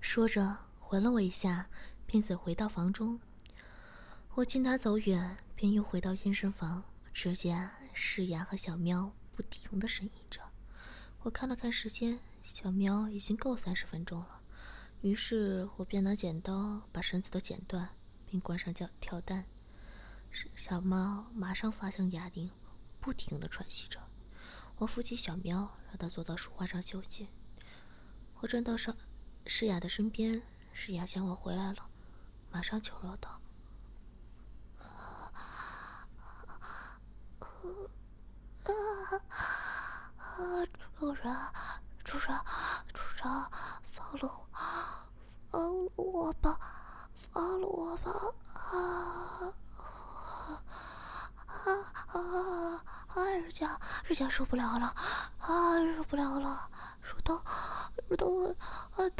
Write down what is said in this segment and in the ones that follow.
说着，回了我一下，并且回到房中。我见他走远，便又回到健身房，只见诗雅和小喵不停的呻吟着。我看了看时间，小喵已经够三十分钟了，于是我便拿剪刀把绳子都剪断，并关上跳跳蛋。小猫马上发生哑铃，不停的喘息着。我扶起小喵，让它坐到书画上休息。我转到上诗雅的身边，诗雅见我回来了，马上求饶道：“主人，主人，主人，放了我，放了我吧，放了我吧！”啊啊啊！啊，人家，人家受不了了，啊，受不了了，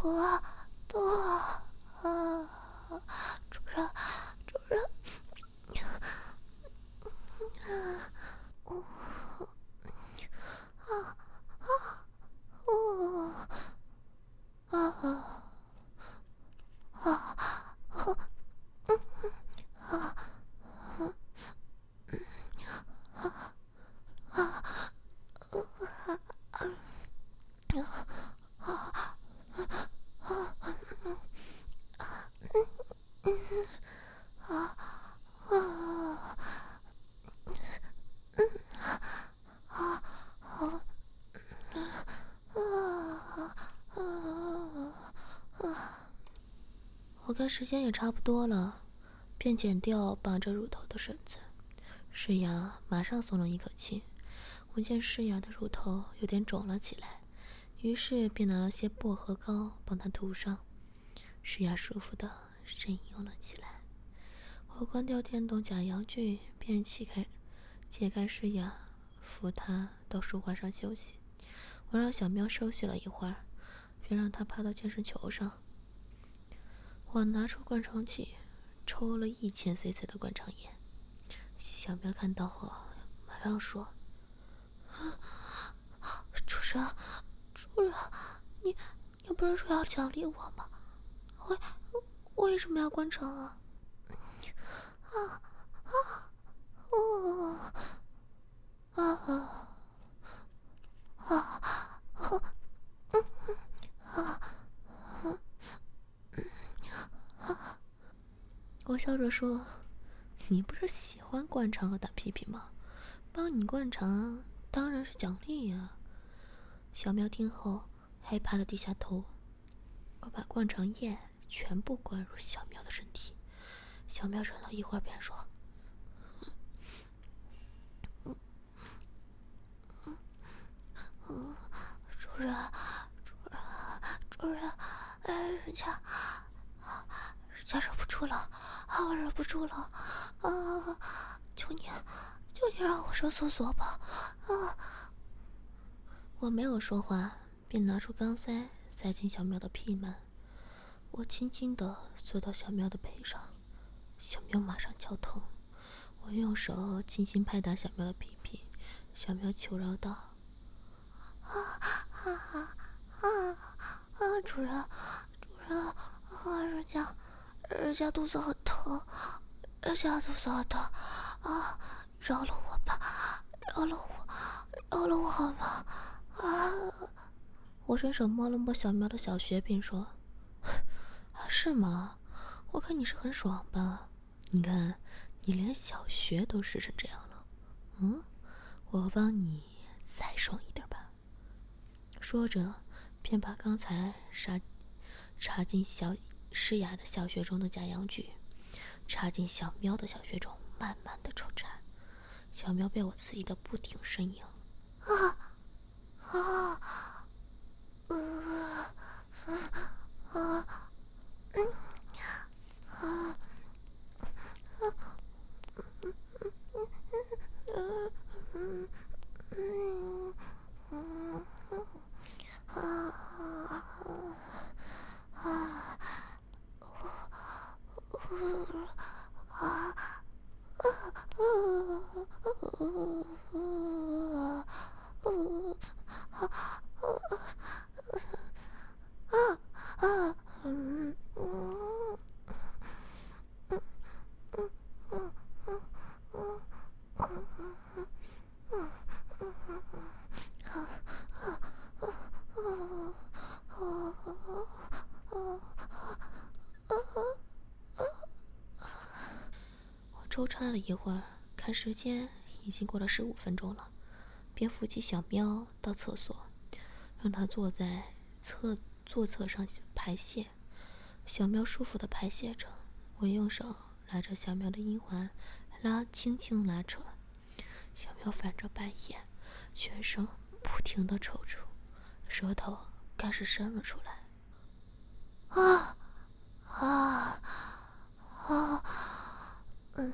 啊，疼啊，疼啊！啊，主人，主人，啊，哦，啊，啊，哦，啊，啊，啊，嗯，啊。我看时间也差不多了，便剪掉绑着乳头的绳子。诗雅马上松了一口气。我见诗雅的乳头有点肿了起来，于是便拿了些薄荷膏帮她涂上。诗雅舒服的呻吟了起来。我关掉电动假阳具，便起开解开诗雅，扶她到书画上休息。我让小喵休息了一会儿，便让它趴到健身球上。我拿出灌肠器，抽了一千 cc 的灌肠液。小喵看到后，马上说：“主人，主人，你你不是说要奖励我吗？为为什么要灌肠啊？啊啊哦啊啊啊啊啊！”我笑着说：“你不是喜欢灌肠和打屁屁吗？帮你灌肠当然是奖励呀。”小喵听后害怕的低下头。我把灌肠液全部灌入小喵的身体。小喵忍了一会儿，便说：“，主人，主人，主人，哎，人家，我忍不住了。”啊！我忍不住了，啊！求你，求你让我上厕所吧！啊！我没有说话，便拿出钢塞塞进小喵的屁门。我轻轻地坐到小喵的背上，小喵马上叫疼。我用手轻轻拍打小喵的屁屁，小喵求饶道：“啊啊啊啊！主人，主人，啊！人家。”人家肚子很疼，人家肚子很疼，啊！饶了我吧，饶了我，饶了我好吗？啊！我伸手摸了摸小喵的小穴，并说：“，是吗？我看你是很爽吧？你看，你连小穴都湿成这样了。嗯，我帮你再爽一点吧。”说着，便把刚才插插进小。施雅的小穴中的假阳具插进小喵的小穴中，慢慢的抽插。小喵被我刺激的不停呻吟。啊啊啊啊啊嗯啊啊嗯嗯嗯嗯嗯啊啊啊啊啊啊啊抽插了一会儿，看时间已经过了十五分钟了，便扶起小喵到厕所，让它坐在侧坐侧上排泄。小喵舒服的排泄着，我用手拉着小喵的阴环，拉轻轻拉扯。小喵翻着白眼，全身不停的抽搐，舌头开始伸了出来。啊啊啊！嗯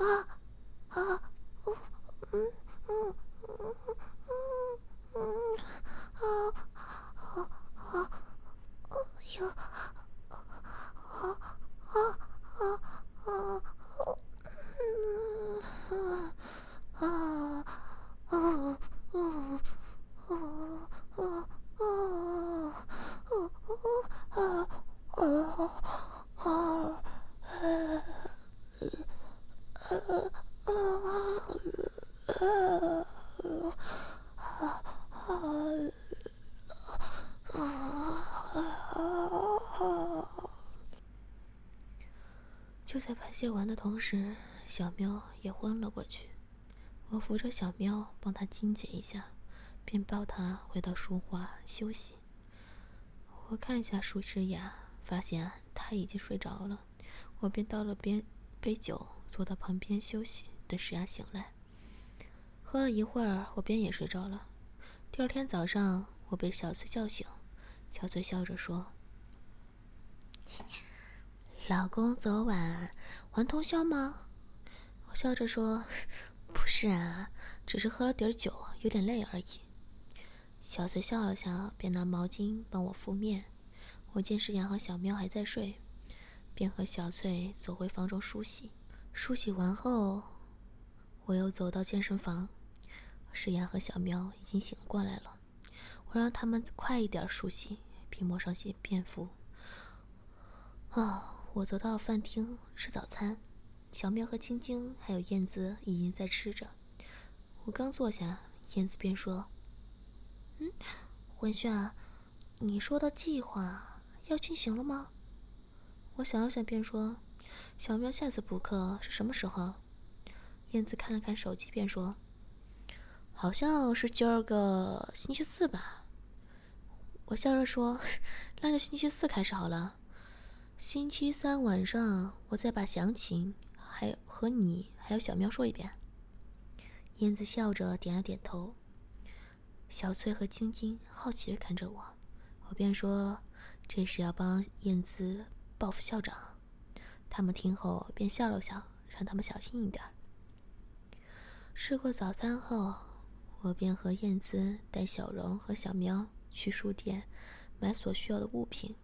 あ在排泄完的同时，小喵也昏了过去。我扶着小喵，帮它清洁一下，便抱它回到书画休息。我看一下舒诗雅，发现她已经睡着了，我便倒了杯杯酒，坐到旁边休息，等诗雅醒来。喝了一会儿，我便也睡着了。第二天早上，我被小翠叫醒，小翠笑着说。老公昨晚玩通宵吗？我笑着说：“不是啊，只是喝了点酒，有点累而已。”小翠笑了笑，便拿毛巾帮我敷面。我见世阳和小喵还在睡，便和小翠走回房中梳洗。梳洗完后，我又走到健身房。世阳和小喵已经醒过来了，我让他们快一点梳洗，并抹上些便服。哦。我走到饭厅吃早餐，小喵和青青还有燕子已经在吃着。我刚坐下，燕子便说：“嗯，文轩，你说的计划要进行了吗？”我想了想，便说：“小喵下次补课是什么时候？”燕子看了看手机，便说：“好像是今儿个星期四吧。”我笑着说：“ 那就星期四开始好了。”星期三晚上，我再把详情还和你还有小喵说一遍。燕子笑着点了点头。小翠和晶晶好奇的看着我，我便说这是要帮燕子报复校长。他们听后便笑了笑，让他们小心一点。吃过早餐后，我便和燕子带小荣和小喵去书店买所需要的物品。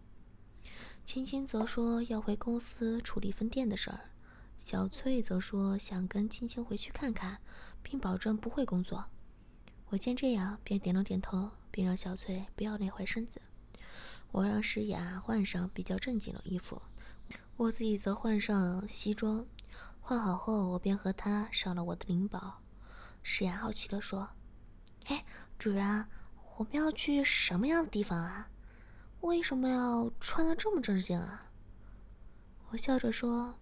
青青则说要回公司处理分店的事儿，小翠则说想跟青青回去看看，并保证不会工作。我见这样，便点了点头，并让小翠不要累坏身子。我让诗雅换上比较正经的衣服，我自己则换上西装。换好后，我便和她上了我的灵宝。诗雅好奇地说：“哎，主人，我们要去什么样的地方啊？”为什么要穿的这么正经啊？我笑着说：“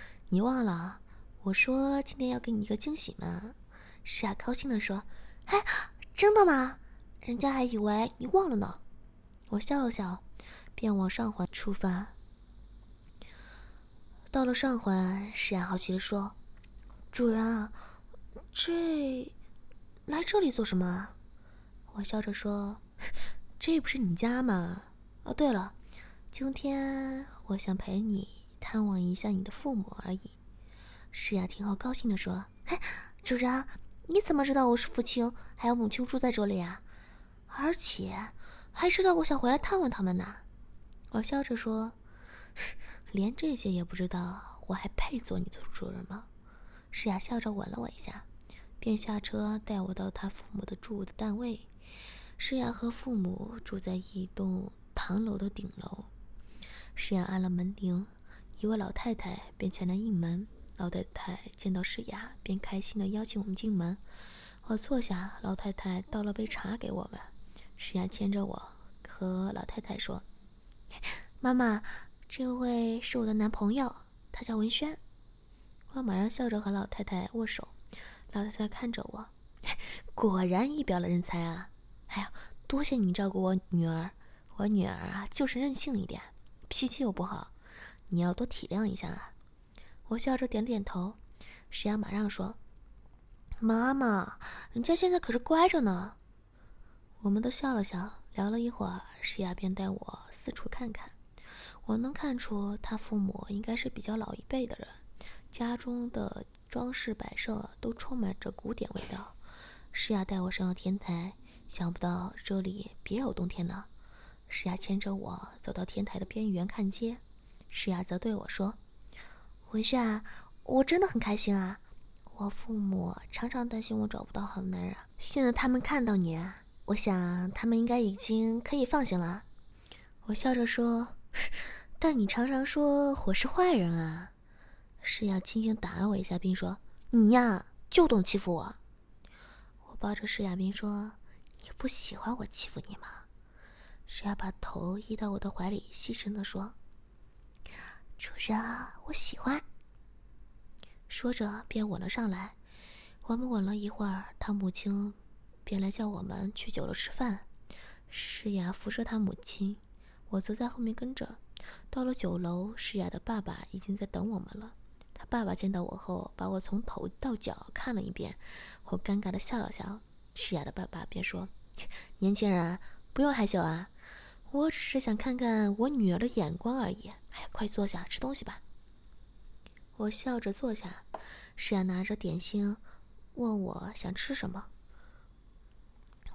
你忘了，我说今天要给你一个惊喜吗？”诗雅高兴的说：“哎，真的吗？人家还以为你忘了呢。”我笑了笑，便往上环出发。到了上环，诗雅好奇的说：“主人啊，这来这里做什么？”我笑着说：“ 这不是你家吗？”哦，对了，今天我想陪你探望一下你的父母而已。诗雅听后高兴地说：“嘿，主人，你怎么知道我是父亲还有母亲住在这里啊？而且还知道我想回来探望他们呢？”我笑着说：“ 连这些也不知道，我还配做你的主人吗？”诗雅笑着吻了我一下，便下车带我到他父母的住的单位。诗雅和父母住在一栋。唐楼的顶楼，诗雅按了门铃，一位老太太便前来应门。老太太见到诗雅，便开心的邀请我们进门。我坐下，老太太倒了杯茶给我们。诗雅牵着我和老太太说：“妈妈，这位是我的男朋友，他叫文轩。我马上笑着和老太太握手，老太太看着我，果然一表了人才啊！哎呀，多谢你照顾我女儿，我女儿啊就是任性一点，脾气又不好，你要多体谅一下啊！我笑着点点头。石雅马上说：“妈妈，人家现在可是乖着呢。”我们都笑了笑，聊了一会儿，石雅便带我四处看看。我能看出他父母应该是比较老一辈的人，家中的装饰摆设都充满着古典味道。诗雅带我上了天台，想不到这里别有洞天呢。诗雅牵着我走到天台的边缘看街，诗雅则对我说：“文轩，我真的很开心啊！我父母常常担心我找不到好男人，现在他们看到你，我想他们应该已经可以放心了。”我笑着说。但你常常说我是坏人啊！诗雅轻轻打了我一下，并说：“你呀，就懂欺负我。”我抱着诗雅，并说：“你不喜欢我欺负你吗？”诗雅把头依到我的怀里，细声的说：“主人，我喜欢。”说着便吻了上来。我们吻了一会儿，他母亲便来叫我们去酒楼吃饭。诗雅扶着他母亲。我则在后面跟着，到了酒楼，诗雅的爸爸已经在等我们了。他爸爸见到我后，把我从头到脚看了一遍，我尴尬的笑了笑。诗雅的爸爸便说：“ 年轻人，不用害羞啊，我只是想看看我女儿的眼光而已。哎，快坐下吃东西吧。”我笑着坐下，诗雅拿着点心，问我想吃什么。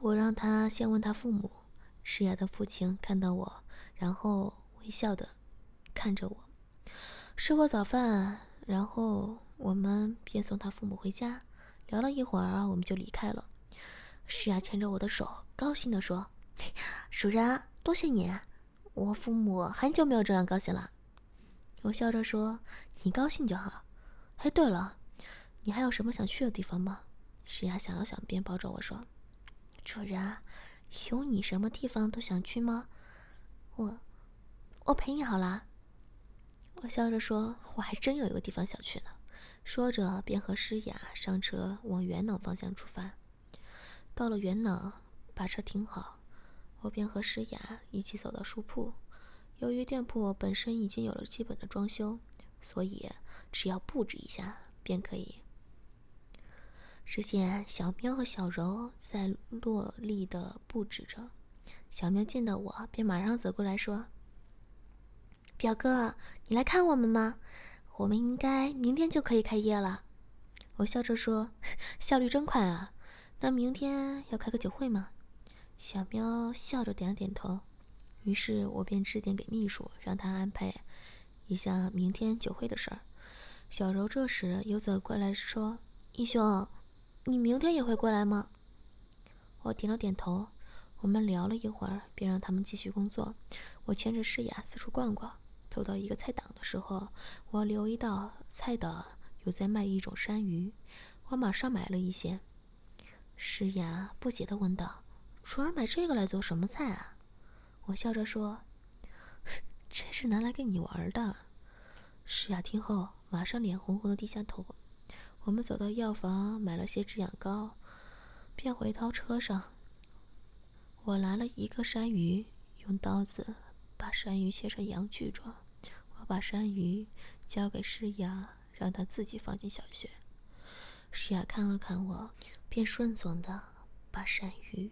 我让他先问他父母。诗雅的父亲看到我。然后微笑的看着我，吃过早饭，然后我们便送他父母回家。聊了一会儿，我们就离开了。诗雅牵着我的手，高兴的说：“主人，多谢你，我父母很久没有这样高兴了。”我笑着说：“你高兴就好。”哎，对了，你还有什么想去的地方吗？诗雅想了想，便抱着我说：“主人，有你什么地方都想去吗？”我，我陪你好啦。我笑着说：“我还真有一个地方想去呢。”说着，便和诗雅上车往元朗方向出发。到了元朗，把车停好，我便和诗雅一起走到书铺。由于店铺本身已经有了基本的装修，所以只要布置一下便可以。只见小喵和小柔在落力的布置着。小喵见到我，便马上走过来说：“表哥，你来看我们吗？我们应该明天就可以开业了。”我笑着说：“ 效率真快啊！那明天要开个酒会吗？”小喵笑着点了点头。于是我便致电给秘书，让他安排一下明天酒会的事儿。小柔这时又走过来说：“义兄，你明天也会过来吗？”我点了点头。我们聊了一会儿，便让他们继续工作。我牵着诗雅四处逛逛，走到一个菜档的时候，我留意到菜档有在卖一种山芋，我马上买了一些。诗雅不解地问道：“楚儿买这个来做什么菜啊？”我笑着说：“ 这是拿来跟你玩的。”诗雅听后，马上脸红红的低下头。我们走到药房买了些止痒膏，便回到车上。我拿了一个山芋，用刀子把山芋切成羊具状。我把山芋交给诗雅，让她自己放进小穴。诗雅看了看我，便顺从的把山芋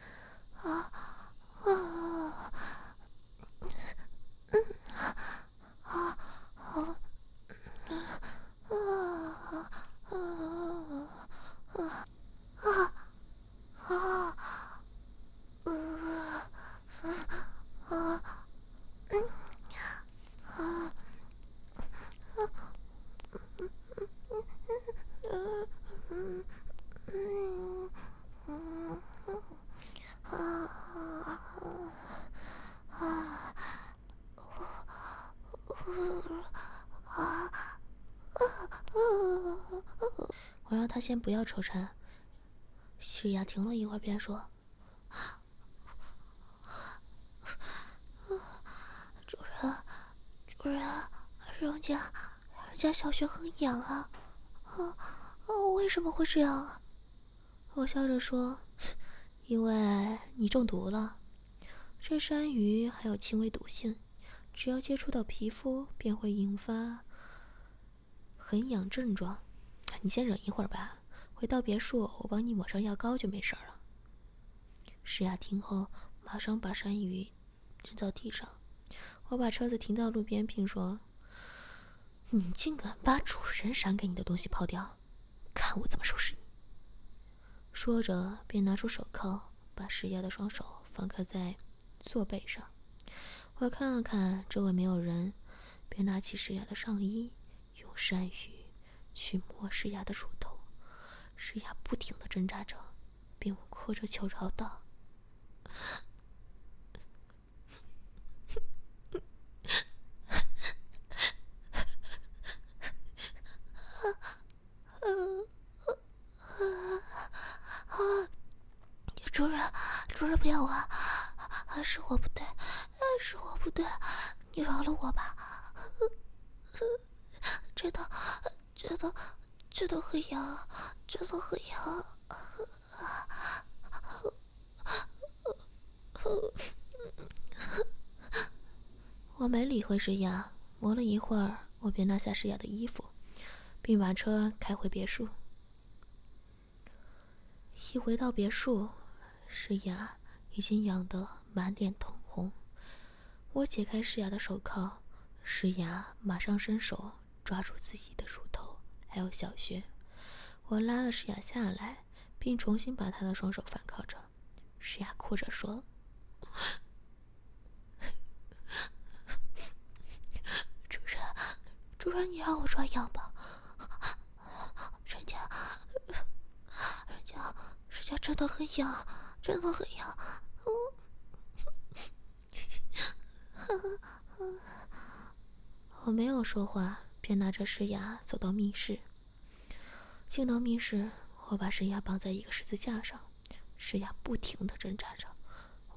先不要抽插。石雅停了一会儿，便说：“主人，主人，人家，人家小穴很痒啊，啊，为什么会这样啊？”我笑着说：“因为你中毒了。这山鱼还有轻微毒性，只要接触到皮肤，便会引发很痒症状。你先忍一会儿吧，回到别墅，我帮你抹上药膏就没事了。”诗雅听后，马上把山芋扔到地上。我把车子停到路边，并说：“你竟敢把主人赏给你的东西抛掉，看我怎么收拾你！”说着，便拿出手铐，把石雅的双手放开在座背上。我看了看周围没有人，便拿起石雅的上衣，用山芋去摸石雅的乳头。石雅不停的挣扎着，并哭着求饶道。主人，主人不要我！是我不对，是我不对，你饶了我吧！真的，真的，真的很痒，真的很痒！我没理会诗雅，磨了一会儿，我便拿下诗雅的衣服，并把车开回别墅。一回到别墅。诗雅已经痒得满脸通红，我解开诗雅的手铐，诗雅马上伸手抓住自己的乳头还有小穴，我拉了诗雅下来，并重新把她的双手反铐着。诗雅哭着说：“主人，主人，你让我抓痒吧，人家，人家，人家真的很痒。”真的很痒，我没有说话，便拿着石牙走到密室。进到密室，我把石牙绑在一个十字架上，石牙不停的挣扎着。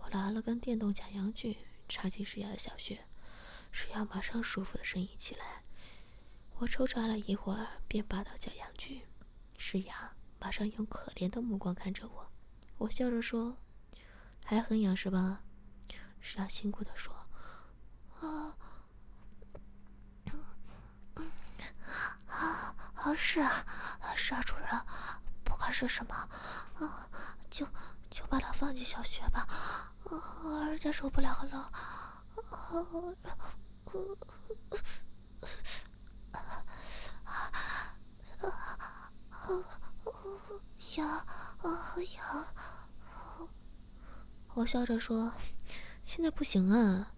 我拿了根电动假阳具插进石牙的小穴，石牙马上舒服的呻吟起来。我抽查了一会儿，便拔到假阳具，石牙马上用可怜的目光看着我。我笑着说：“还很痒是吧？”石牙辛苦的说：“啊，啊是啊是啊，主人，不管是什么，啊，就就把它放进小穴吧，啊，人家受不了了，啊，啊，啊。”痒啊痒！我笑着说：“现在不行啊，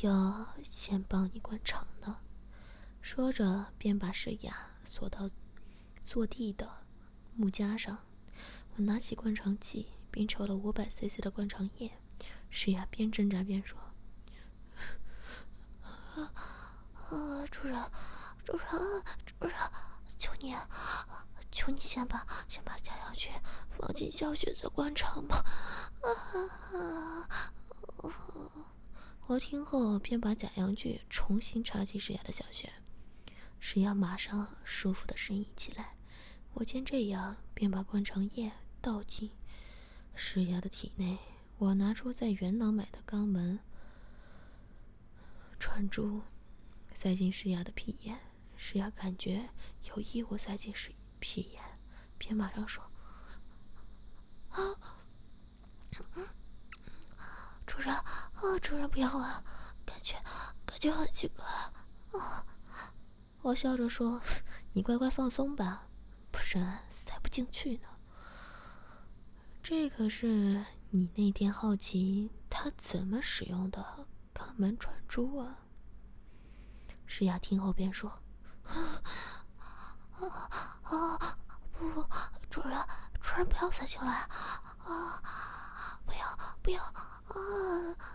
要先帮你灌肠呢。”说着，便把石雅锁到坐地的木架上。我拿起灌肠器，并抽了五百 CC 的灌肠液。石雅边挣扎边说：“啊啊，主人，主人，主人，求你！”求你先把先把假阳具放进小雪再灌肠吧。啊我听后便把假阳具重新插进石雅的小穴，石雅马上舒服的呻吟起来。我见这样，便把灌肠液倒进石雅的体内。我拿出在元朗买的肛门串珠，塞进石雅的屁眼。石雅感觉有异物塞进石。屁眼，便马上说：“啊，主人，啊，主人不要啊，感觉感觉很奇怪啊。”我笑着说：“你乖乖放松吧，不然塞不进去呢。这可是你那天好奇他怎么使用的肛门转珠啊。”诗雅听后便说。啊啊！不不，主人，主人不要塞进来啊！不要不要啊！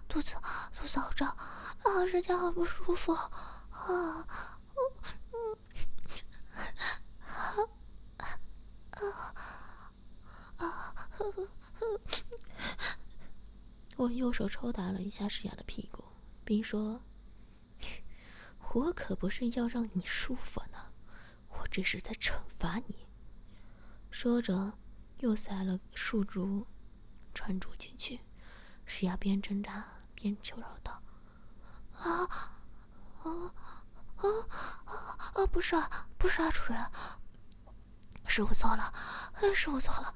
肚子肚子好胀啊！人家很不舒服啊！嗯啊啊 我右手抽打了一下诗雅的屁股，并说：“我可不是要让你舒服呢，我这是在惩罚你。”说着，又塞了数竹、串珠进去。诗雅边挣扎边求饶道：“啊，啊，啊，啊！不是啊，不是啊，主人，是我错了，是我错了。”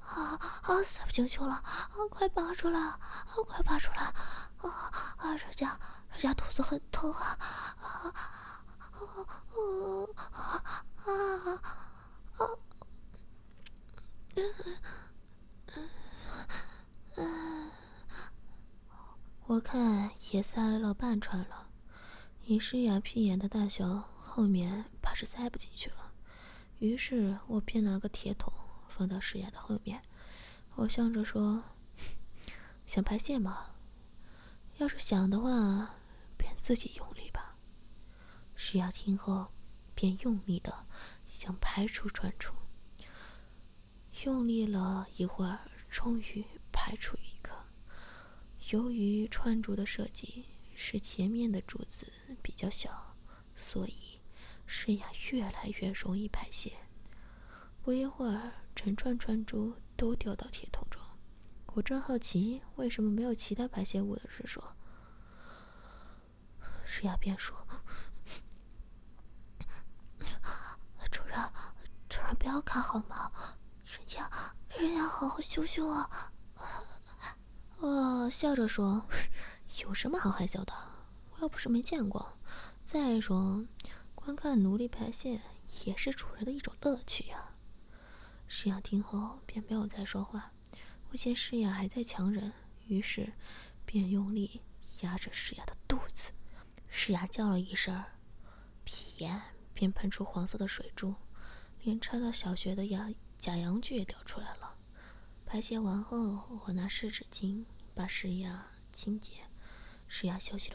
啊啊！塞不进去了，啊！快拔出来，啊！快拔出来，啊啊！人家，人家肚子很痛啊！啊啊啊啊啊！我看也塞了半串了，以诗雅屁眼的大小，后面怕是塞不进去了。于是我便拿个铁桶。放到诗雅的后面，我笑着说：“ 想排泄吗？要是想的话，便自己用力吧。”诗雅听后，便用力的想排出穿珠，用力了一会儿，终于排出一个。由于穿珠的设计是前面的珠子比较小，所以诗雅越来越容易排泄。不一会儿。成串串珠都掉到铁桶中，我正好奇为什么没有其他排泄物的时说，石雅便说：“主人，主人不要看好吗？人家，人家好好羞羞啊！”我笑着说：“ 有什么好害羞的？我又不是没见过。再说，观看奴隶排泄也是主人的一种乐趣呀。”诗雅听后便没有再说话，我见诗雅还在强忍，于是便用力压着诗雅的肚子。诗雅叫了一声，屁眼便喷出黄色的水珠，连插到小穴的假假阳具也掉出来了。排泄完后，我拿湿纸巾把诗雅清洁。诗雅休息